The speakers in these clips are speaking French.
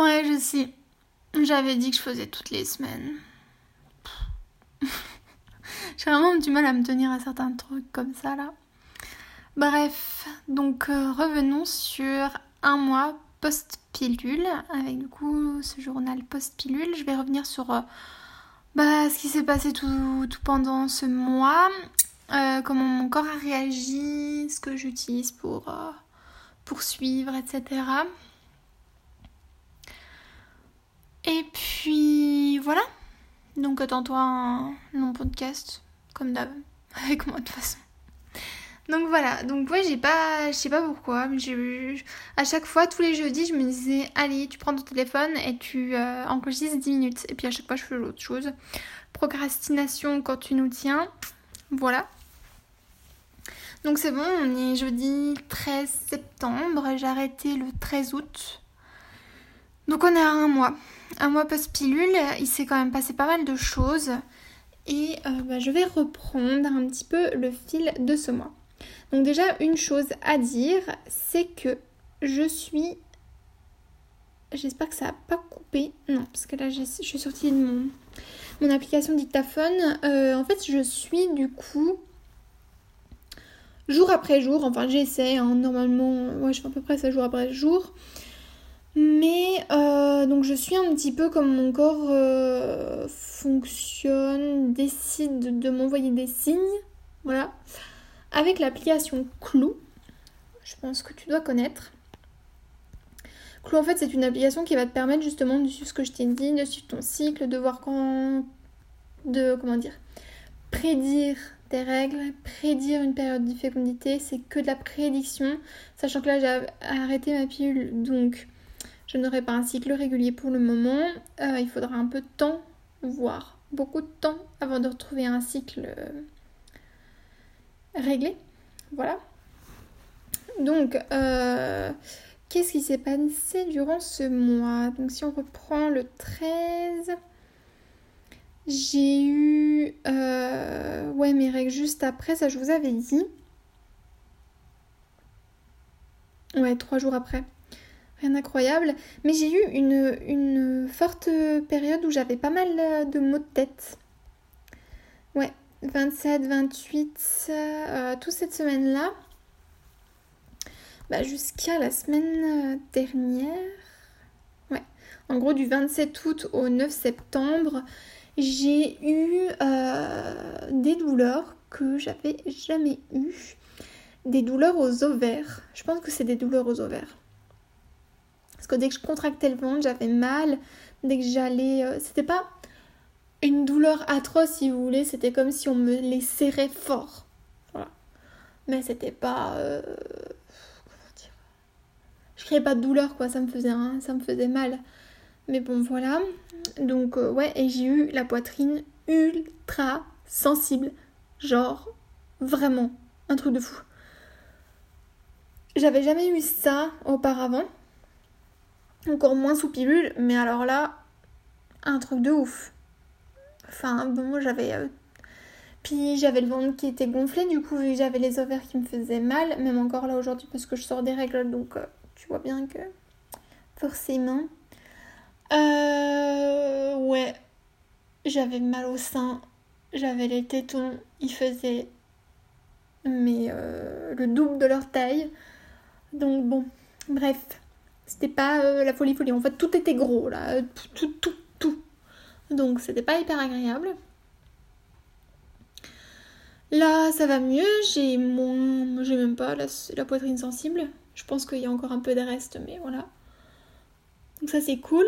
Ouais, je sais. J'avais dit que je faisais toutes les semaines. J'ai vraiment du mal à me tenir à certains trucs comme ça là. Bref, donc euh, revenons sur un mois post-pilule, avec du coup ce journal post-pilule. Je vais revenir sur euh, bah, ce qui s'est passé tout, pendant ce mois, euh, comment mon corps a réagi, ce que j'utilise pour poursuivre, etc. Et puis voilà. Donc attends-toi un long podcast, comme d'hab, avec moi de toute façon. Donc voilà, donc ouais, j'ai pas, je sais pas pourquoi, mais j'ai, à chaque fois, tous les jeudis, je me disais, allez, tu prends ton téléphone et tu euh, enregistres 10 minutes. Et puis à chaque fois, je fais autre chose. Procrastination quand tu nous tiens. Voilà. Donc c'est bon, on est jeudi 13 septembre, j'ai arrêté le 13 août. Donc on est à un mois. Un mois post-pilule, il s'est quand même passé pas mal de choses. Et euh, bah, je vais reprendre un petit peu le fil de ce mois. Donc déjà, une chose à dire, c'est que je suis... J'espère que ça n'a pas coupé. Non, parce que là, je suis sortie de mon, mon application dictaphone. Euh, en fait, je suis du coup jour après jour. Enfin, j'essaie. Hein, normalement, ouais, je fais à peu près ça jour après jour. Mais euh, donc je suis un petit peu comme mon corps euh, fonctionne, décide de m'envoyer des signes. Voilà avec l'application Clou. Je pense que tu dois connaître. Clou, en fait, c'est une application qui va te permettre justement de suivre ce que je t'ai dit, de suivre ton cycle, de voir quand. de. comment dire prédire tes règles, prédire une période de fécondité, c'est que de la prédiction, sachant que là j'ai arrêté ma pilule, donc je n'aurai pas un cycle régulier pour le moment. Euh, il faudra un peu de temps, voire beaucoup de temps, avant de retrouver un cycle euh, réglé. Voilà. Donc, euh, qu'est-ce qui s'est passé durant ce mois? Donc, si on reprend le 13, j'ai eu ouais, mes règles juste après, ça je vous avais dit. Ouais, trois jours après. Rien d'incroyable. Mais j'ai eu une, forte période où j'avais pas mal de maux de tête. Ouais, 27, 28, euh, toute cette semaine-là, bah, jusqu'à la semaine euh, dernière. Ouais, en gros du 27 août au 9 septembre, j'ai eu euh, des douleurs que j'avais jamais eues. Des douleurs aux ovaires. Je pense que c'est des douleurs aux ovaires. Parce que dès que je contractais le ventre, j'avais mal. Dès que j'allais. C'était pas une douleur atroce si vous voulez, c'était comme si on me les serrait fort. Voilà. Mais c'était pas. Euh, comment dire Je criais pas de douleur quoi, ça me faisait, ça me faisait mal. Mais bon voilà. Donc euh, ouais, et j'ai eu la poitrine ultra sensible. Genre vraiment un truc de fou. J'avais jamais eu ça auparavant. Encore moins sous pilule, mais alors là, un truc de ouf. Enfin, bon, j'avais. Euh, puis j'avais le ventre qui était gonflé, du coup, j'avais les ovaires qui me faisaient mal, même encore là aujourd'hui, parce que je sors des règles, donc euh, tu vois bien que. Forcément. Euh. Ouais. J'avais mal au sein, j'avais les tétons, ils faisaient. Mais euh, le double de leur taille. Donc bon, bref. C'était pas la folie folie. En fait, tout était gros là. Tout, tout, donc c'était pas hyper agréable. Là, ça va mieux, j'ai moins. J'ai même pas la, poitrine sensible. Je pense qu'il y a encore un peu de reste, mais voilà. Donc ça c'est cool.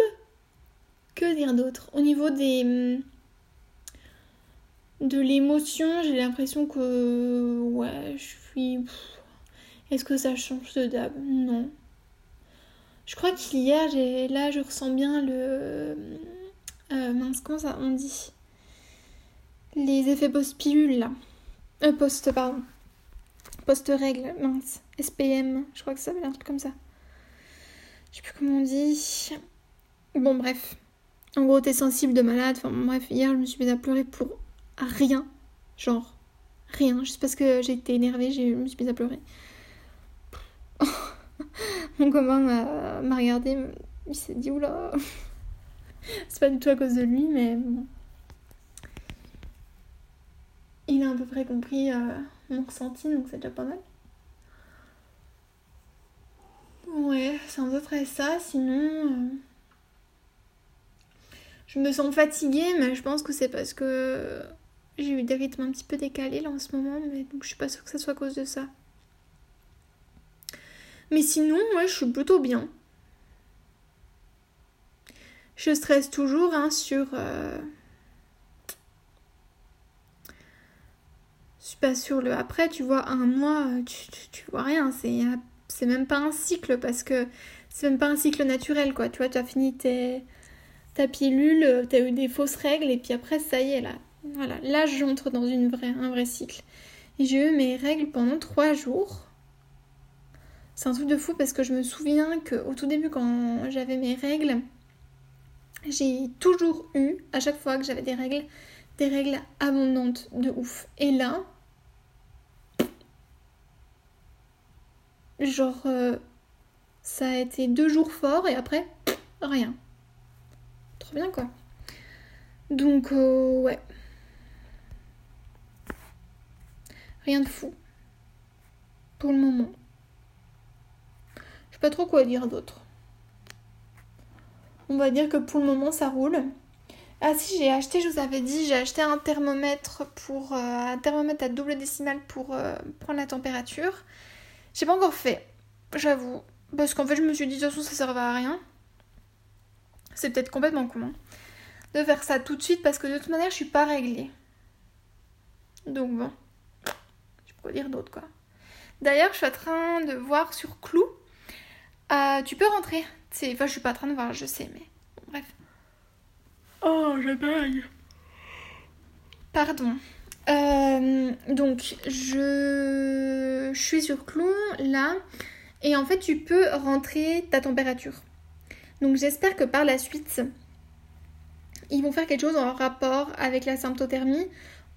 Que dire d'autre? Au niveau des. De l'émotion, j'ai l'impression que. Ouais, je suis. Est-ce que ça change de dab Non. Je crois qu'hier, là, je ressens bien le euh, mince, comment ça on dit? Les effets post-pilule là. Euh, post, pardon. Post-règle, mince. SPM, je crois que ça s'appelle un truc comme ça. Je sais plus comment on dit. Bon, bref. En gros, t'es sensible de malade. Enfin, bref, hier, je me suis mise à pleurer pour rien. Genre, rien. Juste parce que j'ai été énervée, je me suis mise à pleurer. Mon copain m'a regardé il s'est dit oula. c'est pas du tout à cause de lui, mais bon. Il a à peu près compris euh, mon ressenti, donc c'est déjà pas mal. Ouais, c'est un peu près ça. Sinon, euh, je me sens fatiguée, mais je pense que c'est parce que j'ai eu des rythmes un petit peu décalés là en ce moment, mais donc je suis pas sûre que ça soit à cause de ça. Mais sinon, moi, je suis plutôt bien. Je stresse toujours hein, sur. Euh... Je suis pas sur le après, tu vois, un mois, tu, tu, vois rien. C'est, c'est même pas un cycle parce que c'est même pas un cycle naturel, quoi. Tu vois, tu as fini ta pilule, tu as eu des fausses règles et puis après, ça y est, là. Voilà, là, j'entre dans un vrai cycle. J'ai eu mes règles pendant trois jours. C'est un truc de fou parce que je me souviens qu'au tout début, quand j'avais mes règles, j'ai toujours eu, à chaque fois que j'avais des règles, des règles abondantes de ouf. Et là, genre, euh, ça a été deux jours forts et après, rien. Trop bien quoi. Donc, euh, ouais. Rien de fou. Pour le moment. Pas trop quoi dire d'autre. On va dire que pour le moment ça roule. Ah si j'ai acheté, je vous avais dit, j'ai acheté un thermomètre pour euh, un thermomètre à double décimale pour euh, prendre la température. J'ai pas encore fait, j'avoue, parce qu'en fait je me suis dit de toute façon ça servait à rien. C'est peut-être complètement con hein, de faire ça tout de suite parce que de toute manière je suis pas réglée. Donc bon, je peux dire d'autre quoi. D'ailleurs je suis en train de voir sur Clou. Euh, tu peux rentrer. Enfin je suis pas en train de voir, je sais mais bref. Oh, je baille. Pardon. Euh, donc, je... je suis sur Clou, là, et en fait, tu peux rentrer ta température. Donc, j'espère que par la suite, ils vont faire quelque chose en rapport avec la symptothermie,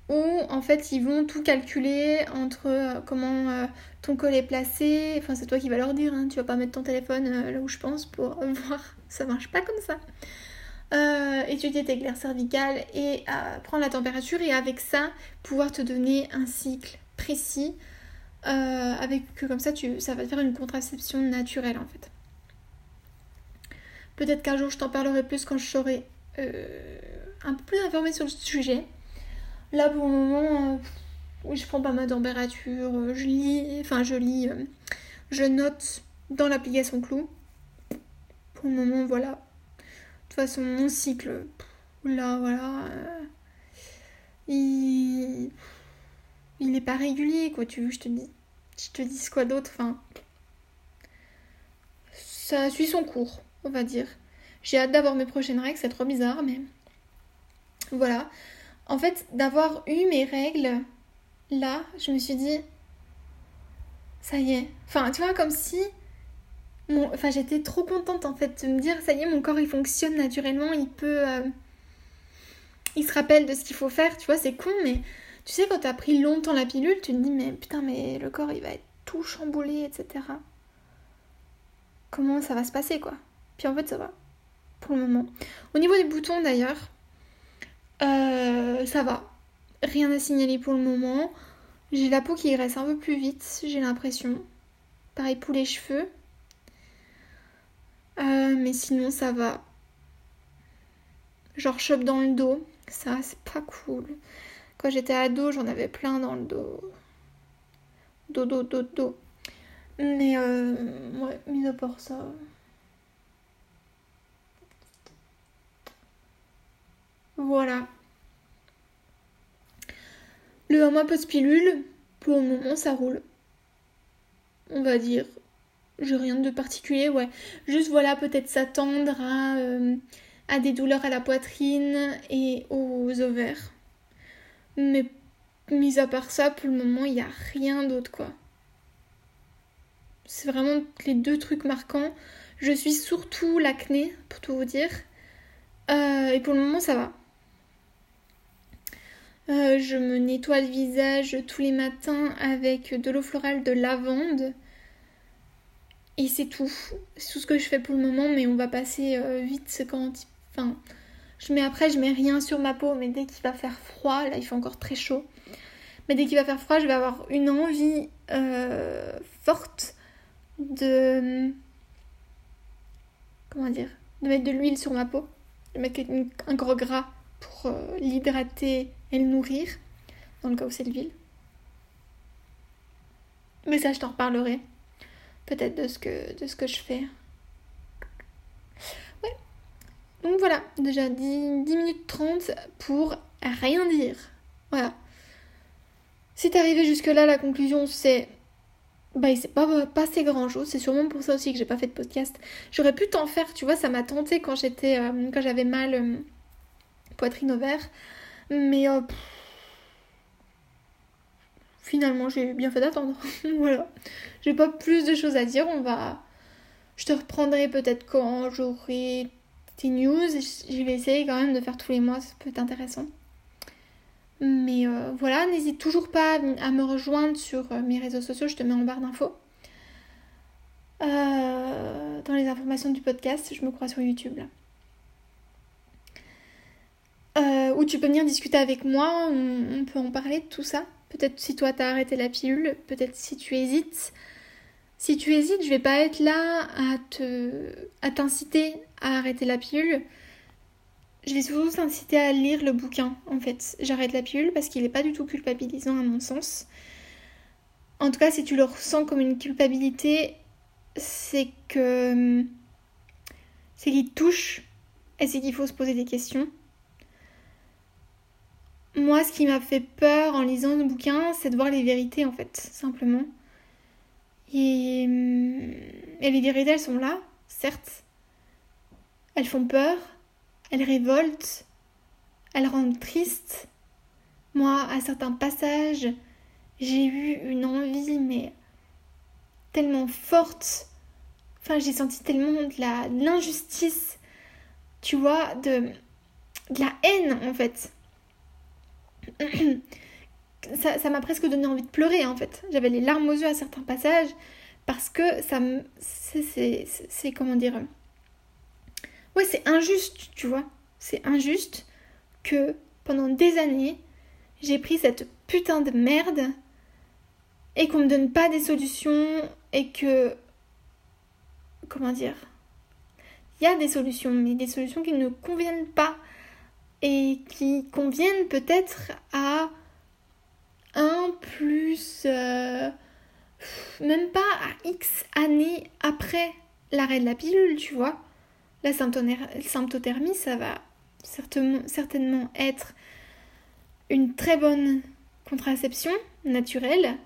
où en fait, ils vont tout calculer entre euh, comment euh, ton col est placé. Enfin, c'est toi qui vas leur dire, hein, tu vas pas mettre ton téléphone là où je pense pour voir. Ça marche pas comme ça. Euh, étudier tes glaires cervicales et euh, prendre la température et avec ça pouvoir te donner un cycle précis euh, avec que comme ça tu, ça va te faire une contraception naturelle en fait. Peut-être qu'un jour je t'en parlerai plus quand je serai un peu plus informée sur le sujet. Là pour le moment, oui je prends pas ma température, je lis, enfin je lis, je note dans l'application Clou. Pour le moment voilà, toute façon, mon cycle, là, voilà, euh, il... il pas régulier, quoi, tu veux, je te dis. Je te dis quoi d'autre, enfin. Ça suit son cours, on va dire. J'ai hâte d'avoir mes prochaines règles, c'est trop bizarre, mais. Voilà. En fait, d'avoir eu mes règles, là, je me suis dit. Ça y est. Enfin, tu vois, comme si Enfin, j'étais trop contente en fait de me dire, ça y est, mon corps il fonctionne naturellement, il peut. Euh, il se rappelle de ce qu'il faut faire, tu vois, c'est con, mais tu sais, quand t'as pris longtemps la pilule, tu te dis, mais putain, mais le corps il va être tout chamboulé, etc. Comment ça va se passer quoi? Puis en fait, ça va, pour le moment. Au niveau des boutons d'ailleurs, euh, ça va. Rien à signaler pour le moment. J'ai la peau qui graisse un peu plus vite, j'ai l'impression. Pareil pour les cheveux. Euh, mais sinon, ça va. Genre, chope dans le dos. Ça, c'est pas cool. Quand j'étais ado, j'en avais plein dans le dos. Dos, dos, dos, dos. Mais, euh, ouais, mis à part ça. Voilà. Le 1 mois post-pilule, pour le moment, ça roule. On va dire j'ai rien de particulier, ouais. Juste voilà, peut-être s'attendre à, euh, à des douleurs à la poitrine et aux ovaires. Mais mis à part ça, pour le moment, il n'y a rien d'autre, quoi. C'est vraiment les deux trucs marquants. Je suis surtout l'acné, pour tout vous dire. Euh, et pour le moment, ça va. Euh, je me nettoie le visage tous les matins avec de l'eau florale de lavande Et c'est tout. C'est tout ce que je fais pour le moment, mais on va passer euh, vite quand. Enfin, je mets après, je mets rien sur ma peau, mais dès qu'il va faire froid, là il fait encore très chaud. Mais dès qu'il va faire froid, je vais avoir une envie euh, forte de. Comment dire De mettre de l'huile sur ma peau. De mettre un gros gras pour euh, l'hydrater le nourrir. Dans le cas où c'est de l'huile. Mais ça, je t'en reparlerai. Peut-être de, ce que, de ce que je fais. Ouais. Donc voilà, déjà 10, 10 minutes 30 pour rien dire. Voilà. Si t'es arrivé jusque-là, la conclusion c'est. Bah, il pas passé grand chose. C'est sûrement pour ça aussi que j'ai pas fait de podcast. J'aurais pu t'en faire, tu vois, ça m'a tenté quand j'étais. Euh, quand j'avais mal euh, poitrine ovaire. Mais. Euh, finalement, j'ai bien fait d'attendre. voilà. J'ai pas plus de choses à dire. On va. Je te reprendrai peut-être quand j'aurai tes news. Je vais essayer quand même de faire tous les mois. Ça peut être intéressant. Mais euh, voilà, n'hésite toujours pas à me rejoindre sur euh, mes réseaux sociaux, je te mets en barre d'infos. Dans les informations du podcast, je me crois sur YouTube là. Tu peux venir discuter avec moi, on, peut en parler de tout ça. Peut-être si toi t'as arrêté la pilule, peut-être si tu hésites. Si tu hésites, je vais pas être là à te à t'inciter à arrêter la pilule je vais surtout t'inciter à lire le bouquin, en fait. J'arrête la pilule parce qu'il n'est pas du tout culpabilisant à mon sens. En tout cas, si tu le ressens comme une culpabilité, c'est que. C'est qu'il touche et c'est qu'il faut se poser des questions. Moi, ce qui m'a fait peur en lisant le bouquin, c'est de voir les vérités, en fait, simplement. Et, et les vérités, elles sont là, certes. Elles font peur, elle révolte, elle rend triste. Moi, à certains passages, j'ai eu une envie, mais tellement forte. Enfin, j'ai senti tellement de l'injustice, tu vois, de la haine en fait. ça m'a presque donné envie de pleurer en fait. J'avais les larmes aux yeux à certains passages parce que ça me. C'est comment dire ouais, c'est injuste, tu vois. C'est injuste que pendant des années, j'ai pris cette putain de merde et qu'on me donne pas des solutions et que. Comment dire Il y a des solutions, mais des solutions qui ne conviennent pas et qui conviennent peut-être à un plus. Euh, même pas à X années après l'arrêt de la pilule, tu vois. La symptothermie, ça va certainement être une très bonne contraception naturelle,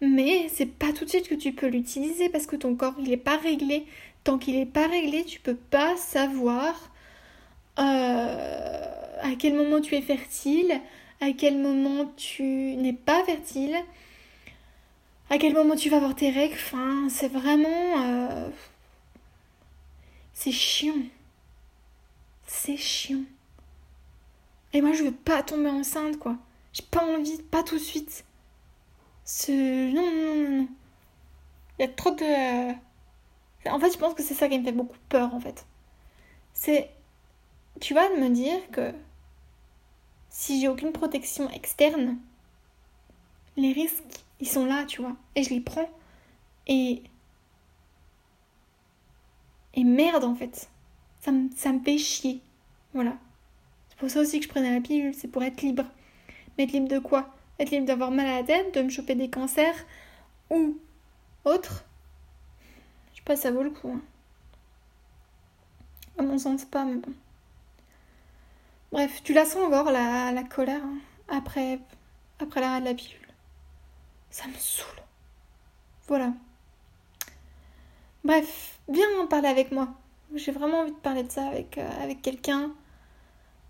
mais c'est pas tout de suite que tu peux l'utiliser parce que ton corps il n'est pas réglé. Tant qu'il n'est pas réglé, tu peux pas savoir euh, à quel moment tu es fertile, à quel moment tu n'es pas fertile, à quel moment tu vas avoir tes règles. Enfin, c'est vraiment. Euh, c'est chiant. C'est chiant. Et moi, je veux pas tomber enceinte, quoi. J'ai pas envie, pas tout de suite. Ce... Non, non, non, non. Il y a trop de... En fait, je pense que c'est ça qui me fait beaucoup peur, en fait. C'est... Tu vas me dire que si j'ai aucune protection externe, les risques, ils sont là, tu vois. Et je les prends. Et et merde en fait. Ça me, fait chier. Voilà. C'est pour ça aussi que je prenais la pilule, c'est pour être libre. Mais être libre de quoi? Être libre d'avoir mal à la tête, de me choper des cancers ou autre. Je sais pas, ça vaut le coup. Hein. À mon sens, pas, mais bon. Bref, tu la sens encore, la, colère, hein, après, après l'arrêt de la pilule. Ça me saoule. Voilà. Bref, viens en parler avec moi. J'ai vraiment envie de parler de ça avec, euh, quelqu'un.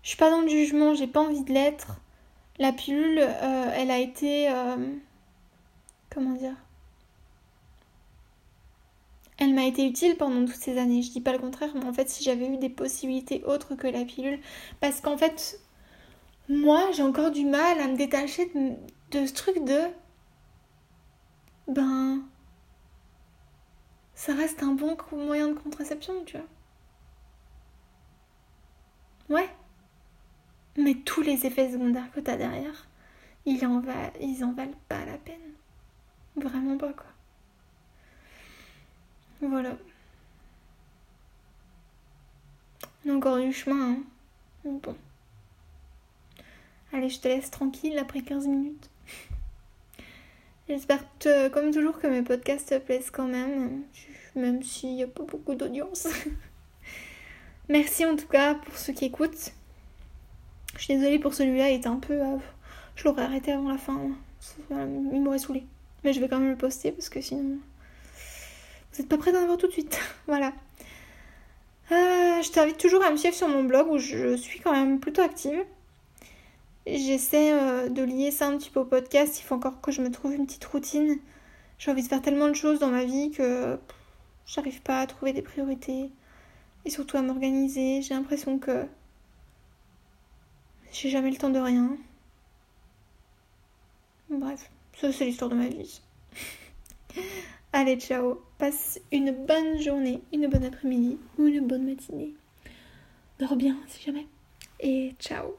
Je suis pas dans le jugement, j'ai pas envie de l'être. La pilule, euh, elle a été. Euh, comment dire Elle m'a été utile pendant toutes ces années. Je dis pas le contraire, mais en fait, si j'avais eu des possibilités autres que la pilule. Parce qu'en fait, moi, j'ai encore du mal à me détacher de ce truc de. Ben ça reste un bon moyen de contraception, tu vois. Ouais. Mais tous les effets secondaires que t'as derrière, ils en, ils en valent pas la peine. Vraiment pas, quoi. Voilà. On a encore du chemin, hein. Bon. Allez, je te laisse tranquille après 15 minutes. J'espère, comme toujours, que mes podcasts te plaisent quand même, même s'il n'y a pas beaucoup d'audience. Merci en tout cas pour ceux qui écoutent. Je suis désolée pour celui-là, il était un peu. Euh, je l'aurais arrêté avant la fin. Hein. Il m'aurait saoulé. Mais je vais quand même le poster parce que sinon. Vous n'êtes pas prêts d'en avoir tout de suite. voilà. Euh, je t'invite toujours à me suivre sur mon blog où je suis quand même plutôt active. J'essaie euh, de lier ça un petit peu au podcast. Il faut encore que je me trouve une petite routine. J'ai envie de faire tellement de choses dans ma vie que j'arrive pas à trouver des priorités et surtout à m'organiser. J'ai l'impression que j'ai jamais le temps de rien. Bref, ça c'est l'histoire de ma vie. Allez, ciao. Passe une bonne journée, une bonne après-midi ou une bonne matinée. Dors bien si jamais. Et ciao.